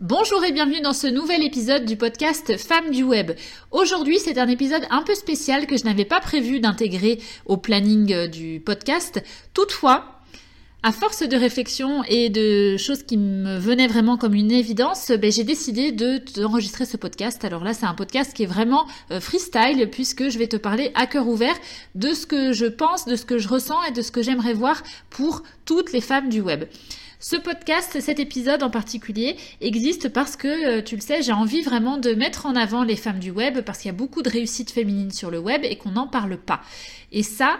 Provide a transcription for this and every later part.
Bonjour et bienvenue dans ce nouvel épisode du podcast Femmes du Web. Aujourd'hui, c'est un épisode un peu spécial que je n'avais pas prévu d'intégrer au planning euh, du podcast. Toutefois, à force de réflexion et de choses qui me venaient vraiment comme une évidence, ben, j'ai décidé de d'enregistrer ce podcast. Alors là, c'est un podcast qui est vraiment euh, freestyle puisque je vais te parler à cœur ouvert de ce que je pense, de ce que je ressens et de ce que j'aimerais voir pour toutes les femmes du web. Ce podcast, cet épisode en particulier, existe parce que, euh, tu le sais, j'ai envie vraiment de mettre en avant les femmes du web parce qu'il y a beaucoup de réussites féminines sur le web et qu'on n'en parle pas. Et ça,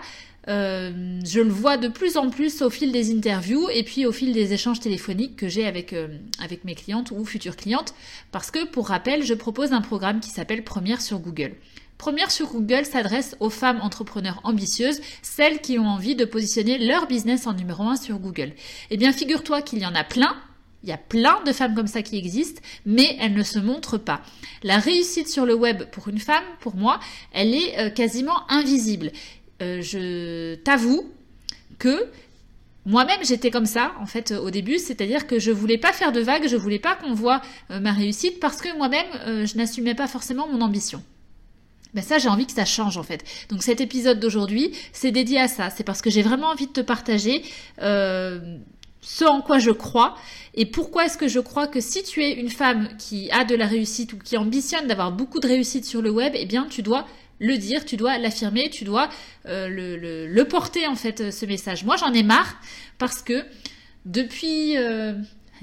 euh, je le vois de plus en plus au fil des interviews et puis au fil des échanges téléphoniques que j'ai avec, euh, avec mes clientes ou futures clientes. Parce que, pour rappel, je propose un programme qui s'appelle Première sur Google. Première sur Google s'adresse aux femmes entrepreneurs ambitieuses, celles qui ont envie de positionner leur business en numéro 1 sur Google. Eh bien, figure-toi qu'il y en a plein, il y a plein de femmes comme ça qui existent, mais elles ne se montrent pas. La réussite sur le web pour une femme, pour moi, elle est euh, quasiment invisible. Euh, je t'avoue que moi-même, j'étais comme ça, en fait, au début, c'est-à-dire que je voulais pas faire de vagues, je voulais pas qu'on voit euh, ma réussite parce que moi-même, je n'assumais pas forcément mon ambition. Ben ça, j'ai envie que ça change en fait. Donc cet épisode d'aujourd'hui, c'est dédié à ça. C'est parce que j'ai vraiment envie de te partager euh, ce en quoi je crois et pourquoi est-ce que je crois que si tu es une femme qui a de la réussite ou qui ambitionne d'avoir beaucoup de réussite sur le web, eh bien tu dois le dire, tu dois l'affirmer, tu dois euh, le, porter en fait ce message. Moi j'en ai marre parce que depuis euh,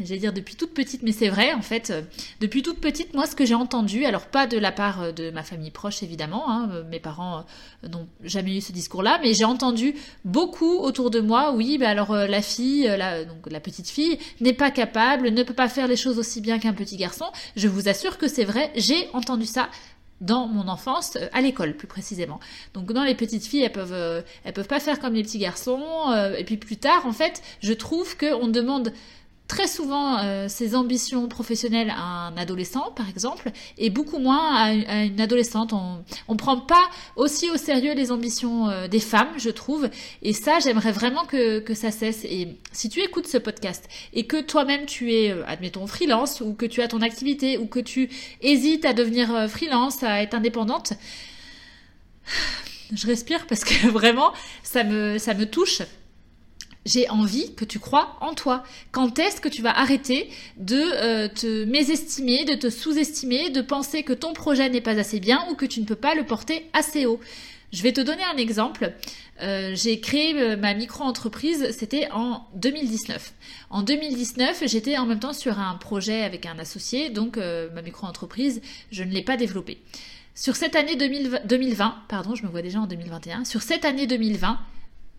j'allais dire depuis toute petite, mais c'est vrai en fait. Euh, depuis toute petite, moi, ce que j'ai entendu, alors pas de la part euh, de ma famille proche évidemment, hein, euh, mes parents n'ont jamais eu ce discours-là, mais j'ai entendu beaucoup autour de moi, oui, bah alors la fille, la, donc la petite fille, n'est pas capable, ne peut pas faire les choses aussi bien qu'un petit garçon. Je vous assure que c'est vrai, j'ai entendu ça dans mon enfance à l'école plus précisément. Donc dans les petites filles, elles peuvent elles peuvent pas faire comme les petits garçons et puis plus tard en fait, je trouve que on demande très souvent euh, ses ambitions professionnelles à un adolescent, par exemple, et beaucoup moins à, une adolescente. On ne prend pas aussi au sérieux les ambitions euh, des femmes, je trouve. Et ça, j'aimerais vraiment que, que ça cesse. Et si tu écoutes ce podcast et que toi-même tu es, euh, admettons, freelance, ou que tu as ton activité, ou que tu hésites à devenir freelance, à être indépendante, je respire parce que vraiment, ça me, ça me touche j'ai envie que tu crois en toi. Quand est-ce que tu vas arrêter de euh, te mésestimer, de te sous-estimer, de penser que ton projet n'est pas assez bien ou que tu ne peux pas le porter assez haut? Je vais te donner un exemple. Euh, j'ai créé euh, ma micro-entreprise, c'était en 2019. En 2019, j'étais en même temps sur un projet avec un associé, donc ma micro-entreprise, je ne l'ai pas développée. Sur cette année 2020, pardon, je me vois déjà en 2021, sur cette année 2020,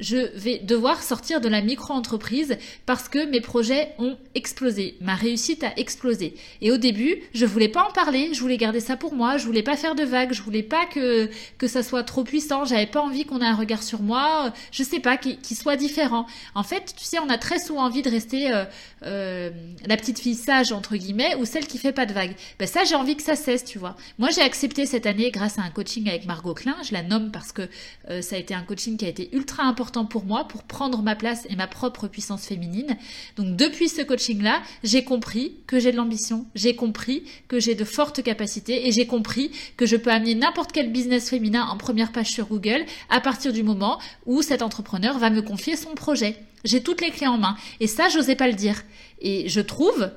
je vais devoir sortir de la micro-entreprise parce que mes projets ont explosé. Ma réussite a explosé. Et au début, je voulais pas en parler, je voulais garder ça pour moi, je voulais pas faire de vagues, je voulais pas que, que ça soit trop puissant, j'avais pas envie qu'on ait un regard sur moi, je sais pas, qu'il soit différent. En fait, tu sais, on a très souvent envie de rester euh, euh, la petite fille sage, entre guillemets, ou celle qui fait pas de vagues. Ben ça, j'ai envie que ça cesse, tu vois. Moi, j'ai accepté cette année grâce à un coaching avec Margot Klein, je la nomme parce que euh, ça a été un coaching qui a été ultra important pour moi pour prendre ma place et ma propre puissance féminine. Donc depuis ce coaching-là, j'ai compris que j'ai de l'ambition, j'ai compris que j'ai de fortes capacités et j'ai compris que je peux amener n'importe quel business féminin en première page sur Google à partir du moment où cet entrepreneur va me confier son projet. J'ai toutes les clés en main et ça, j'osais pas le dire. Et je trouve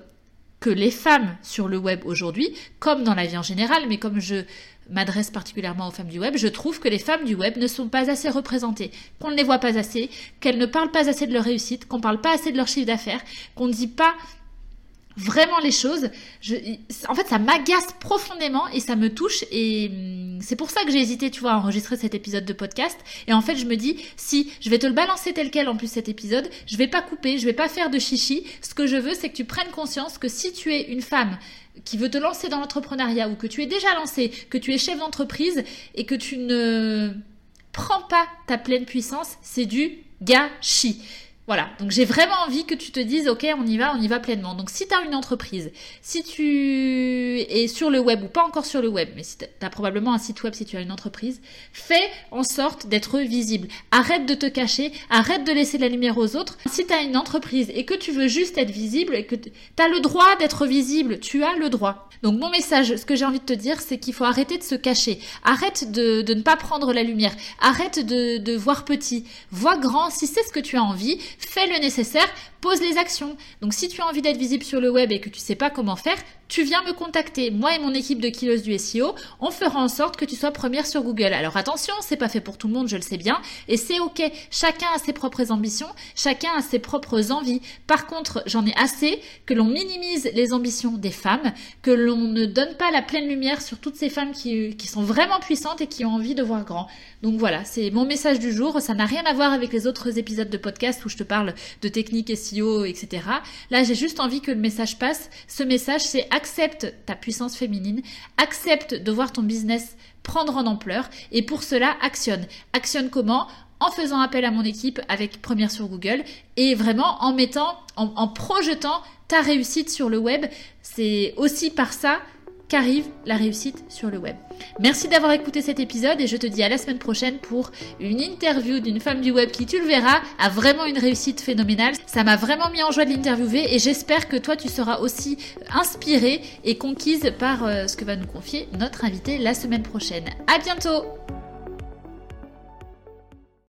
que les femmes sur le web aujourd'hui, comme dans la vie en général, mais comme je m'adresse particulièrement aux femmes du web, je trouve que les femmes du web ne sont pas assez représentées, qu'on ne les voit pas assez, qu'elles ne parlent pas assez de leur réussite, qu'on ne parle pas assez de leur chiffre d'affaires, qu'on ne dit pas vraiment les choses. Je, en fait, ça m'agace profondément et ça me touche et hum, c'est pour ça que j'ai hésité, tu vois, à enregistrer cet épisode de podcast. Et en fait, je me dis, si je vais te le balancer tel quel en plus cet épisode, je vais pas couper, je vais pas faire de chichi. Ce que je veux, c'est que tu prennes conscience que si tu es une femme qui veut te lancer dans l'entrepreneuriat ou que tu es déjà lancé, que tu es chef d'entreprise et que tu ne prends pas ta pleine puissance, c'est du gâchis. Voilà, donc j'ai vraiment envie que tu te dises, ok, on y va, on y va pleinement. Donc si tu as une entreprise, si tu es sur le web ou pas encore sur le web, mais si tu as probablement un site web si tu as une entreprise, fais en sorte d'être visible. Arrête de te cacher, arrête de laisser la lumière aux autres. Si tu as une entreprise et que tu veux juste être visible et que tu as le droit d'être visible, tu as le droit. Donc mon message, ce que j'ai envie de te dire, c'est qu'il faut arrêter de se cacher. Arrête de, ne pas prendre la lumière. Arrête de voir petit. Vois grand si c'est ce que tu as envie fais le nécessaire, pose les actions. Donc si tu as envie d'être visible sur le web et que tu sais pas comment faire, tu viens me contacter. Moi et mon équipe de Kilos du SEO, on fera en sorte que tu sois première sur Google. Alors attention, c'est pas fait pour tout le monde, je le sais bien, et c'est ok. Chacun a ses propres ambitions, chacun a ses propres envies. Par contre, j'en ai assez que l'on minimise les ambitions des femmes, que l'on ne donne pas la pleine lumière sur toutes ces femmes qui, qui sont vraiment puissantes et qui ont envie de voir grand. Donc voilà, c'est mon message du jour. Ça n'a rien à voir avec les autres épisodes de podcast où je parle de techniques SEO, etc. Là, j'ai juste envie que le message passe. Ce message, c'est accepte ta puissance féminine, accepte de voir ton business prendre en ampleur et pour cela, actionne. Actionne comment? En faisant appel à mon équipe avec Première sur Google et vraiment en mettant, en projetant ta réussite sur le web. C'est aussi par ça qu'arrive la réussite sur le web. Merci d'avoir écouté cet épisode et je te dis à la semaine prochaine pour une interview d'une femme du web qui, tu le verras, a vraiment une réussite phénoménale. Ça m'a vraiment mis en joie de l'interviewer et j'espère que toi tu seras aussi inspirée et conquise par euh, ce que va nous confier notre invité la semaine prochaine. À bientôt!